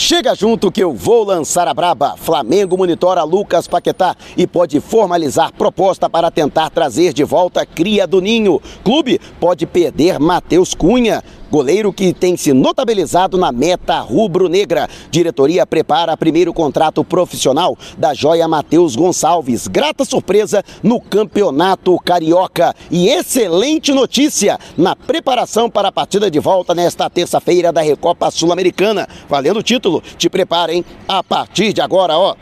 Chega junto que eu vou lançar a braba. Flamengo monitora Lucas Paquetá e pode formalizar proposta para tentar trazer de volta cria do Ninho. Clube pode perder Matheus Cunha. Goleiro que tem se notabilizado na meta rubro-negra. Diretoria prepara primeiro contrato profissional da joia Matheus Gonçalves. Grata surpresa no Campeonato Carioca. E excelente notícia na preparação para a partida de volta nesta terça-feira da Recopa Sul-Americana. Valendo o título. Te preparem a partir de agora, ó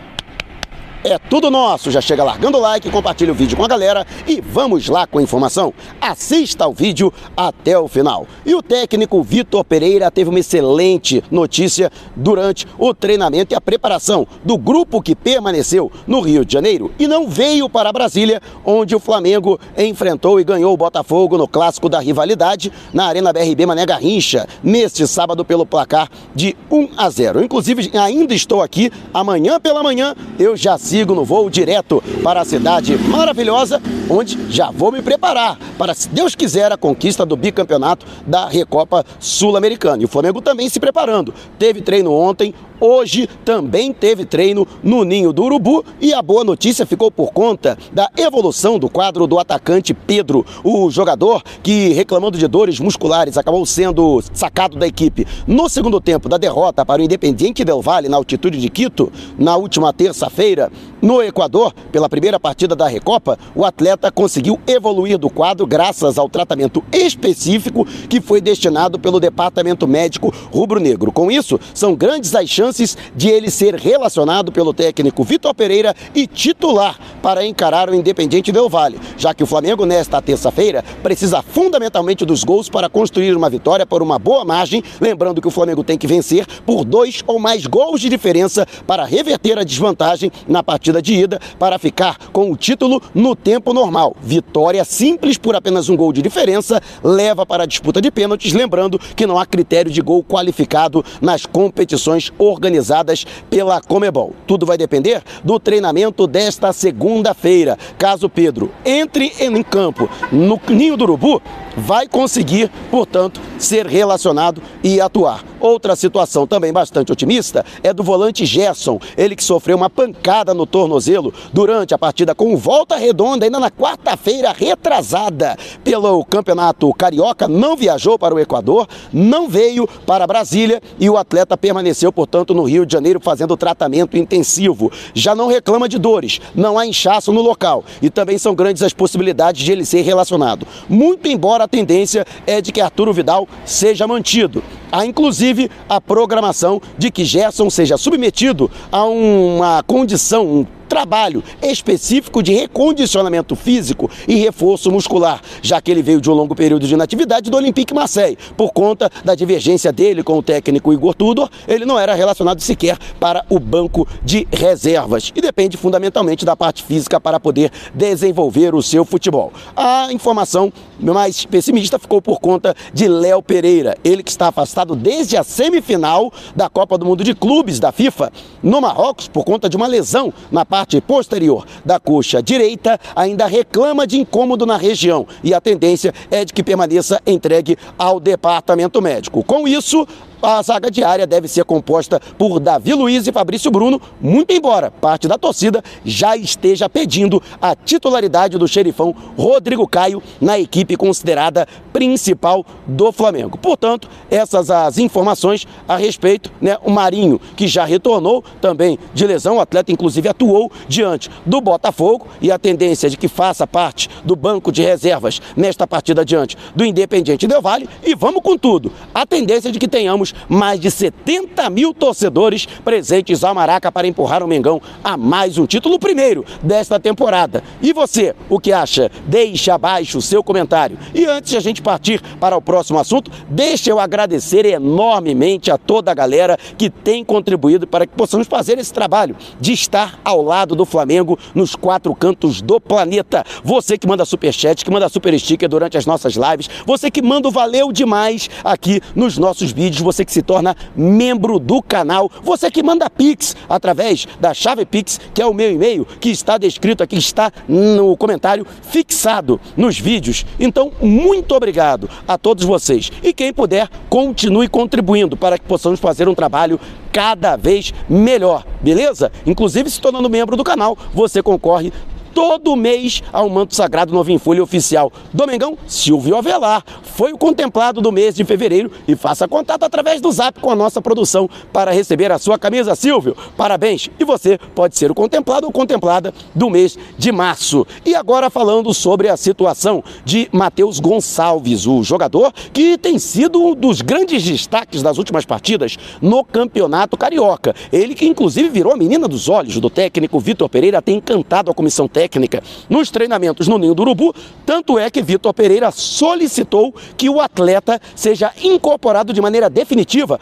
é tudo nosso. Já chega largando o like, compartilha o vídeo com a galera e vamos lá com a informação. Assista o vídeo até o final. E o técnico Vitor Pereira teve uma excelente notícia durante o treinamento e a preparação do grupo que permaneceu no Rio de Janeiro e não veio para Brasília, onde o Flamengo enfrentou e ganhou o Botafogo no clássico da rivalidade na Arena BRB Mané Garrincha, neste sábado pelo placar de 1 a 0. Inclusive, ainda estou aqui amanhã pela manhã, eu já sigo sigo no voo direto para a cidade maravilhosa, onde já vou me preparar para, se Deus quiser, a conquista do bicampeonato da Recopa Sul-Americana. E o Flamengo também se preparando. Teve treino ontem, Hoje também teve treino no Ninho do Urubu e a boa notícia ficou por conta da evolução do quadro do atacante Pedro, o jogador que, reclamando de dores musculares, acabou sendo sacado da equipe no segundo tempo da derrota para o Independiente Del Valle na altitude de Quito, na última terça-feira, no Equador, pela primeira partida da Recopa, o atleta conseguiu evoluir do quadro graças ao tratamento específico que foi destinado pelo Departamento Médico Rubro-Negro. Com isso, são grandes as chances chances de ele ser relacionado pelo técnico Vitor Pereira e titular para encarar o Independente Del Vale, já que o Flamengo nesta terça-feira precisa fundamentalmente dos gols para construir uma vitória por uma boa margem, lembrando que o Flamengo tem que vencer por dois ou mais gols de diferença para reverter a desvantagem na partida de ida para ficar com o título no tempo normal. Vitória simples por apenas um gol de diferença leva para a disputa de pênaltis, lembrando que não há critério de gol qualificado nas competições organizadas organizadas pela Comebol. Tudo vai depender do treinamento desta segunda-feira. Caso Pedro entre em campo no Ninho do Urubu, vai conseguir, portanto, ser relacionado e atuar. Outra situação também bastante otimista é do volante Gerson, ele que sofreu uma pancada no tornozelo durante a partida com volta redonda, ainda na quarta-feira retrasada pelo Campeonato Carioca, não viajou para o Equador, não veio para Brasília e o atleta permaneceu, portanto, no Rio de Janeiro fazendo tratamento intensivo. Já não reclama de dores, não há inchaço no local e também são grandes as possibilidades de ele ser relacionado. Muito embora a tendência é de que Arturo Vidal seja mantido. Há inclusive a programação de que Gerson seja submetido a uma condição, um trabalho específico de recondicionamento físico e reforço muscular, já que ele veio de um longo período de inatividade do Olympique Marseille. Por conta da divergência dele com o técnico Igor Tudor, ele não era relacionado sequer para o banco de reservas e depende fundamentalmente da parte física para poder desenvolver o seu futebol. A informação mais pessimista ficou por conta de Léo Pereira, ele que está afastado desde a semifinal da Copa do Mundo de Clubes da FIFA no Marrocos por conta de uma lesão na parte parte posterior da coxa direita ainda reclama de incômodo na região e a tendência é de que permaneça entregue ao departamento médico. Com isso, a zaga diária deve ser composta por Davi Luiz e Fabrício Bruno, muito embora parte da torcida já esteja pedindo a titularidade do xerifão Rodrigo Caio na equipe considerada principal do Flamengo. Portanto, essas as informações a respeito, né? O Marinho, que já retornou também de lesão, o atleta inclusive atuou diante do Botafogo e a tendência é de que faça parte do banco de reservas nesta partida diante do Independiente Del Vale e vamos com tudo. A tendência é de que tenhamos mais de 70 mil torcedores presentes ao Maraca para empurrar o Mengão a mais um título, primeiro desta temporada. E você, o que acha? Deixe abaixo o seu comentário. E antes de a gente partir para o próximo assunto, deixe eu agradecer enormemente a toda a galera que tem contribuído para que possamos fazer esse trabalho de estar ao lado do Flamengo nos quatro cantos do planeta. Você que manda superchat, que manda super sticker durante as nossas lives, você que manda o valeu demais aqui nos nossos vídeos, você que se torna membro do canal, você que manda Pix através da chave Pix, que é o meu e-mail, que está descrito aqui, está no comentário fixado nos vídeos. Então, muito obrigado a todos vocês. E quem puder, continue contribuindo para que possamos fazer um trabalho cada vez melhor, beleza? Inclusive, se tornando membro do canal, você concorre todo mês ao manto sagrado Novinho Folha Oficial. Domingão Silvio Avelar foi o contemplado do mês de fevereiro e faça contato através do zap com a nossa produção para receber a sua camisa, Silvio. Parabéns! E você pode ser o contemplado ou contemplada do mês de março. E agora falando sobre a situação de Matheus Gonçalves, o jogador que tem sido um dos grandes destaques das últimas partidas no Campeonato Carioca. Ele que inclusive virou a menina dos olhos do técnico Vitor Pereira, tem encantado a comissão técnica técnica nos treinamentos no Ninho do Urubu, tanto é que Vitor Pereira solicitou que o atleta seja incorporado de maneira definitiva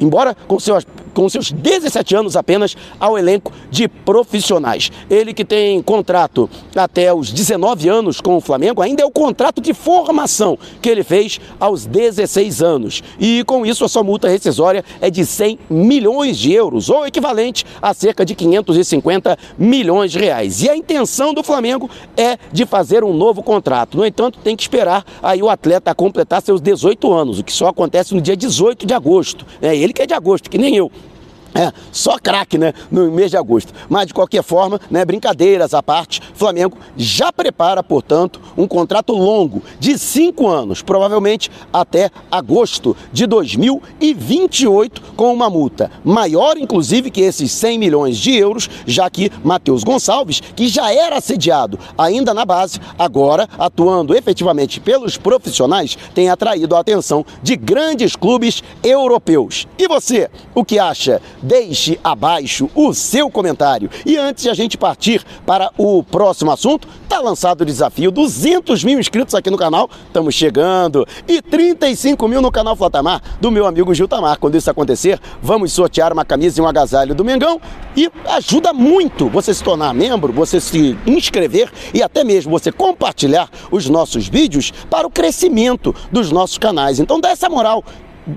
embora com seus, com seus 17 anos apenas, ao elenco de profissionais. Ele que tem contrato até os 19 anos com o Flamengo, ainda é o contrato de formação que ele fez aos 16 anos. E com isso, a sua multa rescisória é de 100 milhões de euros, ou equivalente a cerca de 550 milhões de reais. E a intenção do Flamengo é de fazer um novo contrato. No entanto, tem que esperar aí o atleta completar seus 18 anos, o que só acontece no dia 18 de agosto. É, ele que é de agosto, que nem eu. É, só craque, né, no mês de agosto. Mas de qualquer forma, né, brincadeiras à parte, Flamengo já prepara, portanto, um contrato longo de cinco anos, provavelmente até agosto de 2028, com uma multa maior, inclusive, que esses 100 milhões de euros, já que Matheus Gonçalves, que já era assediado ainda na base, agora atuando efetivamente pelos profissionais, tem atraído a atenção de grandes clubes europeus. E você, o que acha? Deixe abaixo o seu comentário. E antes de a gente partir para o próximo assunto, tá lançado o desafio: 200 mil inscritos aqui no canal, estamos chegando, e 35 mil no canal Flatamar, do meu amigo Gil Tamar. Quando isso acontecer, vamos sortear uma camisa e um agasalho do Mengão e ajuda muito você se tornar membro, você se inscrever e até mesmo você compartilhar os nossos vídeos para o crescimento dos nossos canais. Então dá essa moral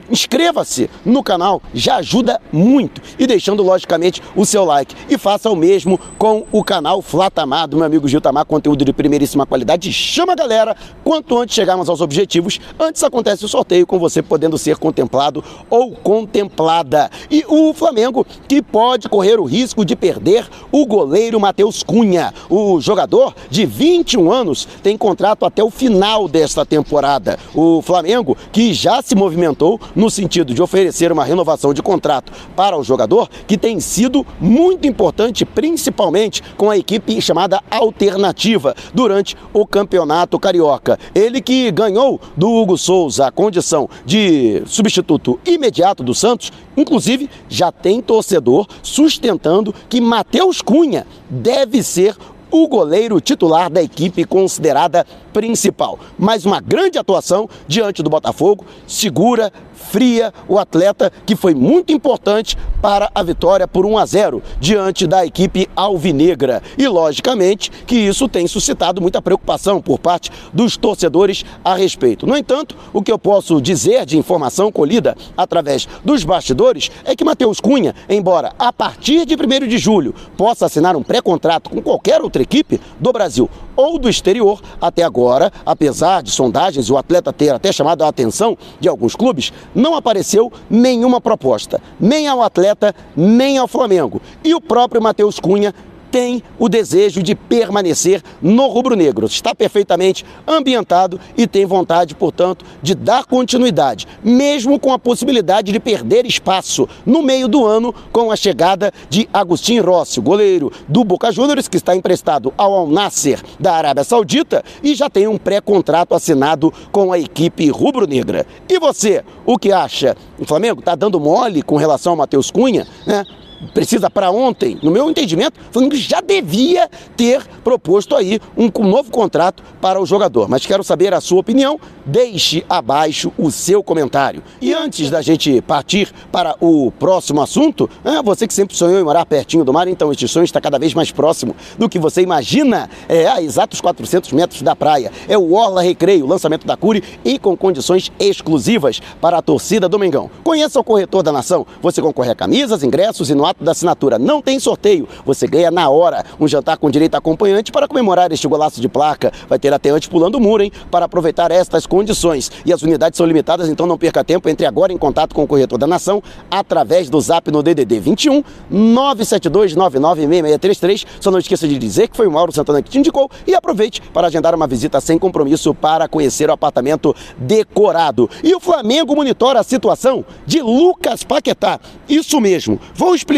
inscreva-se no canal, já ajuda muito. E deixando, logicamente, o seu like. E faça o mesmo com o canal Flatamar, do meu amigo Gil Tamar, conteúdo de primeiríssima qualidade. Chama a galera, quanto antes chegarmos aos objetivos, antes acontece o sorteio com você podendo ser contemplado ou contemplada. E o Flamengo, que pode correr o risco de perder o goleiro Matheus Cunha. O jogador de 21 anos tem contrato até o final desta temporada. O Flamengo, que já se movimentou no sentido de oferecer uma renovação de contrato para o jogador, que tem sido muito importante, principalmente com a equipe chamada Alternativa durante o Campeonato Carioca. Ele que ganhou do Hugo Souza a condição de substituto imediato do Santos, inclusive já tem torcedor sustentando que Matheus Cunha deve ser o goleiro titular da equipe considerada principal. Mais uma grande atuação diante do Botafogo, segura, fria o atleta que foi muito importante para a vitória por 1 a 0 diante da equipe alvinegra. E logicamente que isso tem suscitado muita preocupação por parte dos torcedores a respeito. No entanto, o que eu posso dizer de informação colhida através dos bastidores é que Matheus Cunha, embora a partir de 1 de julho possa assinar um pré-contrato com qualquer outra equipe do Brasil ou do exterior, até agora, apesar de sondagens e o atleta ter até chamado a atenção de alguns clubes, não apareceu nenhuma proposta, nem ao atleta, nem ao Flamengo. E o próprio Matheus Cunha tem o desejo de permanecer no rubro-negro. Está perfeitamente ambientado e tem vontade, portanto, de dar continuidade, mesmo com a possibilidade de perder espaço no meio do ano com a chegada de Agostinho Rossi, goleiro do Boca Juniors, que está emprestado ao Al Nasser da Arábia Saudita e já tem um pré-contrato assinado com a equipe rubro-negra. E você, o que acha? O Flamengo está dando mole com relação ao Matheus Cunha, né? Precisa para ontem, no meu entendimento, falando que já devia ter proposto aí um, um novo contrato para o jogador. Mas quero saber a sua opinião, deixe abaixo o seu comentário. E antes da gente partir para o próximo assunto, é, você que sempre sonhou em morar pertinho do mar, então este sonho está cada vez mais próximo do que você imagina, é a exatos 400 metros da praia. É o Orla Recreio, lançamento da Cure e com condições exclusivas para a torcida do Mengão. Conheça o Corretor da Nação. Você concorre a camisas, ingressos e no ato da assinatura não tem sorteio. Você ganha na hora um jantar com direito a acompanhante para comemorar este golaço de placa. Vai ter até antes pulando o muro, hein? Para aproveitar estas condições. E as unidades são limitadas, então não perca tempo. Entre agora em contato com o Corretor da Nação através do zap no DDD 21 972 996633. Só não esqueça de dizer que foi o Mauro Santana que te indicou e aproveite para agendar uma visita sem compromisso para conhecer o apartamento decorado. E o Flamengo monitora a situação de Lucas Paquetá. Isso mesmo, vou explicar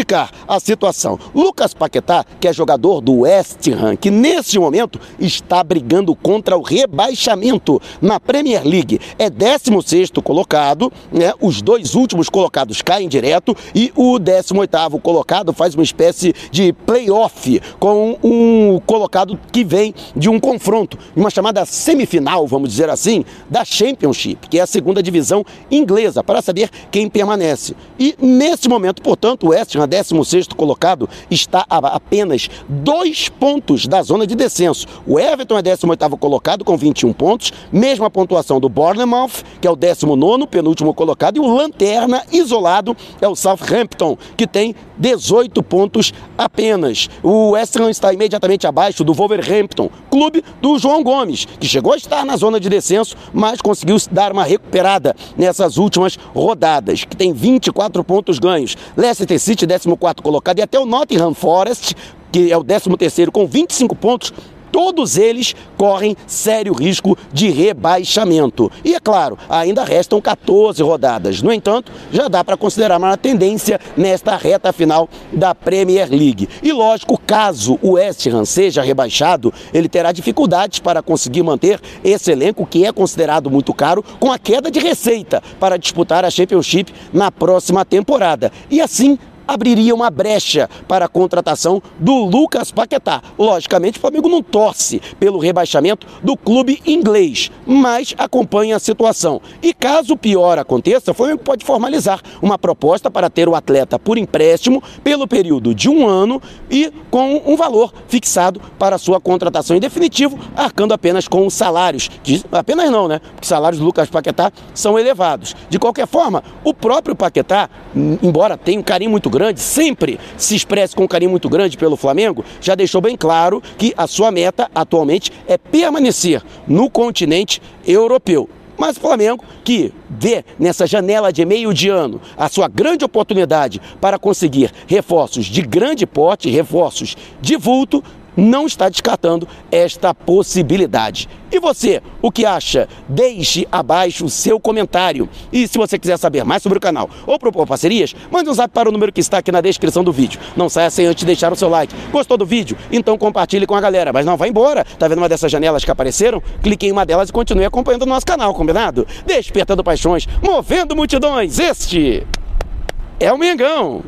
a situação. Lucas Paquetá, que é jogador do West Ham, que nesse momento está brigando contra o rebaixamento na Premier League. É 16 colocado, né? Os dois últimos colocados caem direto e o 18 colocado faz uma espécie de playoff com um colocado que vem de um confronto, uma chamada semifinal, vamos dizer assim, da Championship, que é a segunda divisão inglesa, para saber quem permanece. E nesse momento, portanto, o West Ham, 16 colocado, está a apenas dois pontos da zona de descenso. O Everton é 18 colocado com 21 pontos, mesma pontuação do Bournemouth, que é o 19 penúltimo colocado, e o Lanterna isolado é o Southampton, que tem 18 pontos apenas. O West Ham está imediatamente abaixo do Wolverhampton, clube do João Gomes, que chegou a estar na zona de descenso, mas conseguiu dar uma recuperada nessas últimas rodadas, que tem 24 pontos ganhos. Leicester City, 14 colocado, e até o Nottingham Forest, que é o 13 com 25 pontos, todos eles correm sério risco de rebaixamento. E é claro, ainda restam 14 rodadas. No entanto, já dá para considerar uma tendência nesta reta final da Premier League. E lógico, caso o West Ham seja rebaixado, ele terá dificuldades para conseguir manter esse elenco que é considerado muito caro com a queda de receita para disputar a Championship na próxima temporada. E assim abriria uma brecha para a contratação do Lucas Paquetá. Logicamente, o Flamengo não torce pelo rebaixamento do clube inglês, mas acompanha a situação. E caso pior aconteça, o Flamengo pode formalizar uma proposta para ter o atleta por empréstimo pelo período de um ano e com um valor fixado para sua contratação em definitivo, arcando apenas com os salários. Apenas não, né? Porque os salários do Lucas Paquetá são elevados. De qualquer forma, o próprio Paquetá, embora tenha um carinho muito grande, sempre se expresse com um carinho muito grande pelo Flamengo, já deixou bem claro que a sua meta atualmente é permanecer no continente europeu. Mas o Flamengo, que vê nessa janela de meio de ano a sua grande oportunidade para conseguir reforços de grande porte, reforços de vulto, não está descartando esta possibilidade. E você, o que acha? Deixe abaixo o seu comentário. E se você quiser saber mais sobre o canal ou propor parcerias, mande um zap para o número que está aqui na descrição do vídeo. Não saia sem antes deixar o seu like. Gostou do vídeo? Então compartilhe com a galera. Mas não vá embora. Tá vendo uma dessas janelas que apareceram? Clique em uma delas e continue acompanhando o nosso canal, combinado? Despertando paixões, movendo multidões. Este é o Mengão.